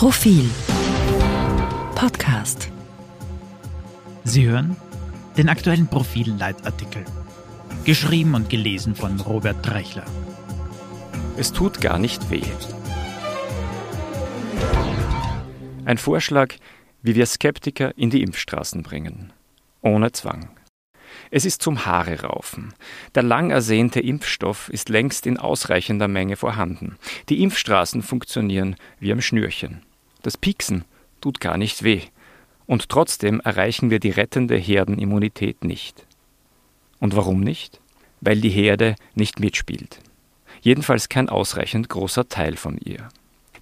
Profil Podcast. Sie hören den aktuellen Profil-Leitartikel. Geschrieben und gelesen von Robert Dreichler. Es tut gar nicht weh. Ein Vorschlag, wie wir Skeptiker in die Impfstraßen bringen. Ohne Zwang. Es ist zum Haare raufen. Der lang ersehnte Impfstoff ist längst in ausreichender Menge vorhanden. Die Impfstraßen funktionieren wie am Schnürchen. Das Pieksen tut gar nicht weh. Und trotzdem erreichen wir die rettende Herdenimmunität nicht. Und warum nicht? Weil die Herde nicht mitspielt. Jedenfalls kein ausreichend großer Teil von ihr.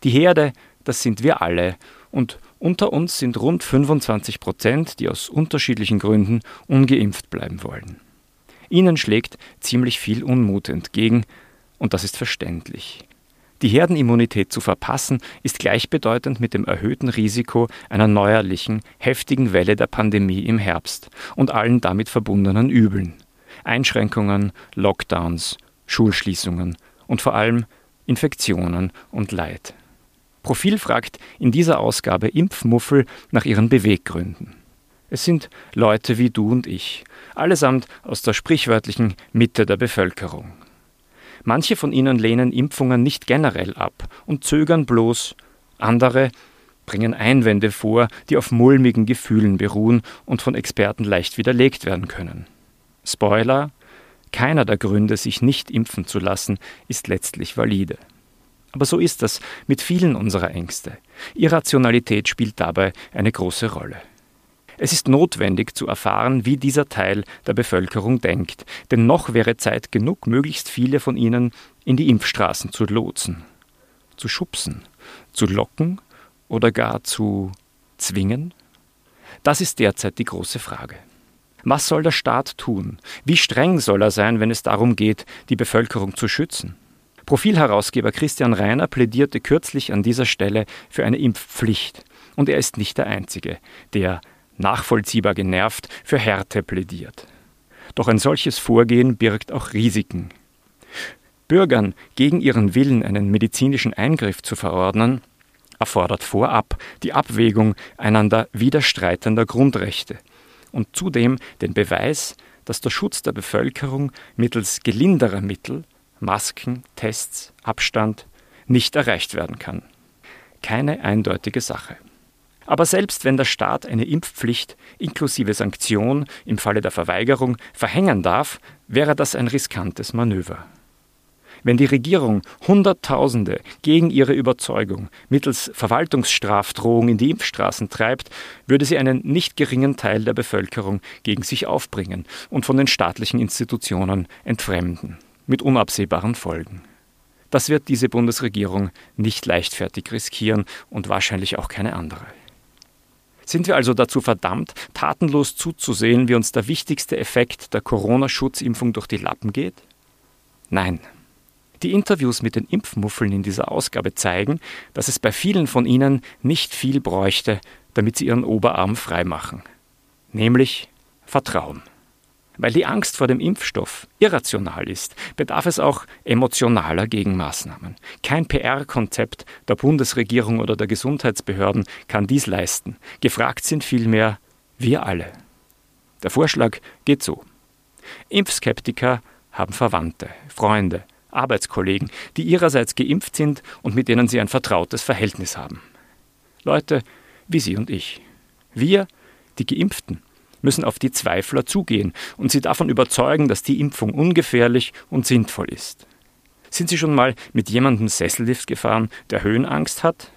Die Herde, das sind wir alle, und unter uns sind rund 25 Prozent, die aus unterschiedlichen Gründen ungeimpft bleiben wollen. Ihnen schlägt ziemlich viel Unmut entgegen, und das ist verständlich. Die Herdenimmunität zu verpassen, ist gleichbedeutend mit dem erhöhten Risiko einer neuerlichen, heftigen Welle der Pandemie im Herbst und allen damit verbundenen Übeln. Einschränkungen, Lockdowns, Schulschließungen und vor allem Infektionen und Leid. Profil fragt in dieser Ausgabe Impfmuffel nach ihren Beweggründen. Es sind Leute wie du und ich, allesamt aus der sprichwörtlichen Mitte der Bevölkerung. Manche von ihnen lehnen Impfungen nicht generell ab und zögern bloß, andere bringen Einwände vor, die auf mulmigen Gefühlen beruhen und von Experten leicht widerlegt werden können. Spoiler, keiner der Gründe, sich nicht impfen zu lassen, ist letztlich valide. Aber so ist das mit vielen unserer Ängste. Irrationalität spielt dabei eine große Rolle. Es ist notwendig zu erfahren, wie dieser Teil der Bevölkerung denkt, denn noch wäre Zeit genug, möglichst viele von ihnen in die Impfstraßen zu lotsen, zu schubsen, zu locken oder gar zu zwingen? Das ist derzeit die große Frage. Was soll der Staat tun? Wie streng soll er sein, wenn es darum geht, die Bevölkerung zu schützen? Profilherausgeber Christian Reiner plädierte kürzlich an dieser Stelle für eine Impfpflicht. Und er ist nicht der Einzige, der, nachvollziehbar genervt, für Härte plädiert. Doch ein solches Vorgehen birgt auch Risiken. Bürgern gegen ihren Willen einen medizinischen Eingriff zu verordnen, erfordert vorab die Abwägung einander widerstreitender Grundrechte und zudem den Beweis, dass der Schutz der Bevölkerung mittels gelinderer Mittel Masken, Tests, Abstand nicht erreicht werden kann. Keine eindeutige Sache. Aber selbst wenn der Staat eine Impfpflicht inklusive Sanktion im Falle der Verweigerung verhängen darf, wäre das ein riskantes Manöver. Wenn die Regierung Hunderttausende gegen ihre Überzeugung mittels Verwaltungsstrafdrohung in die Impfstraßen treibt, würde sie einen nicht geringen Teil der Bevölkerung gegen sich aufbringen und von den staatlichen Institutionen entfremden mit unabsehbaren Folgen. Das wird diese Bundesregierung nicht leichtfertig riskieren und wahrscheinlich auch keine andere. Sind wir also dazu verdammt, tatenlos zuzusehen, wie uns der wichtigste Effekt der Corona-Schutzimpfung durch die Lappen geht? Nein. Die Interviews mit den Impfmuffeln in dieser Ausgabe zeigen, dass es bei vielen von ihnen nicht viel bräuchte, damit sie ihren Oberarm freimachen. Nämlich Vertrauen. Weil die Angst vor dem Impfstoff irrational ist, bedarf es auch emotionaler Gegenmaßnahmen. Kein PR-Konzept der Bundesregierung oder der Gesundheitsbehörden kann dies leisten. Gefragt sind vielmehr wir alle. Der Vorschlag geht so. Impfskeptiker haben Verwandte, Freunde, Arbeitskollegen, die ihrerseits geimpft sind und mit denen sie ein vertrautes Verhältnis haben. Leute wie Sie und ich. Wir, die Geimpften, müssen auf die Zweifler zugehen und sie davon überzeugen, dass die Impfung ungefährlich und sinnvoll ist. Sind Sie schon mal mit jemandem Sessellift gefahren, der Höhenangst hat?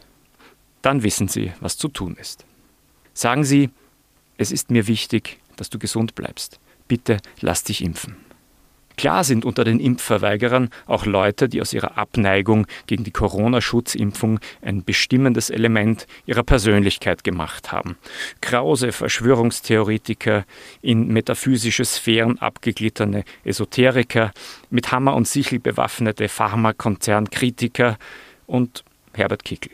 Dann wissen Sie, was zu tun ist. Sagen Sie, es ist mir wichtig, dass du gesund bleibst. Bitte lass dich impfen. Klar sind unter den Impfverweigerern auch Leute, die aus ihrer Abneigung gegen die Corona-Schutzimpfung ein bestimmendes Element ihrer Persönlichkeit gemacht haben. Krause Verschwörungstheoretiker, in metaphysische Sphären abgeglittene Esoteriker, mit Hammer und Sichel bewaffnete Pharmakonzernkritiker und Herbert Kickel.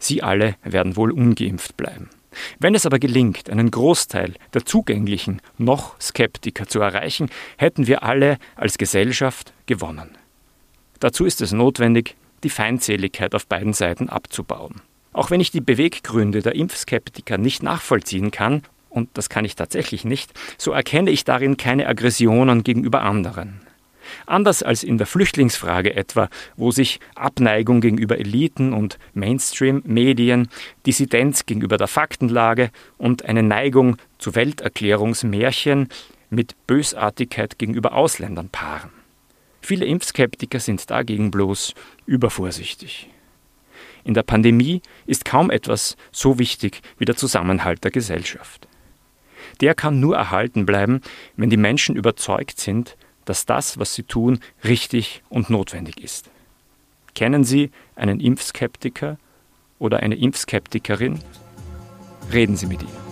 Sie alle werden wohl ungeimpft bleiben. Wenn es aber gelingt, einen Großteil der zugänglichen noch Skeptiker zu erreichen, hätten wir alle als Gesellschaft gewonnen. Dazu ist es notwendig, die Feindseligkeit auf beiden Seiten abzubauen. Auch wenn ich die Beweggründe der Impfskeptiker nicht nachvollziehen kann, und das kann ich tatsächlich nicht, so erkenne ich darin keine Aggressionen gegenüber anderen. Anders als in der Flüchtlingsfrage etwa, wo sich Abneigung gegenüber Eliten und Mainstream-Medien, Dissidenz gegenüber der Faktenlage und eine Neigung zu Welterklärungsmärchen mit Bösartigkeit gegenüber Ausländern paaren. Viele Impfskeptiker sind dagegen bloß übervorsichtig. In der Pandemie ist kaum etwas so wichtig wie der Zusammenhalt der Gesellschaft. Der kann nur erhalten bleiben, wenn die Menschen überzeugt sind, dass das, was sie tun, richtig und notwendig ist. Kennen Sie einen Impfskeptiker oder eine Impfskeptikerin? Reden Sie mit ihm.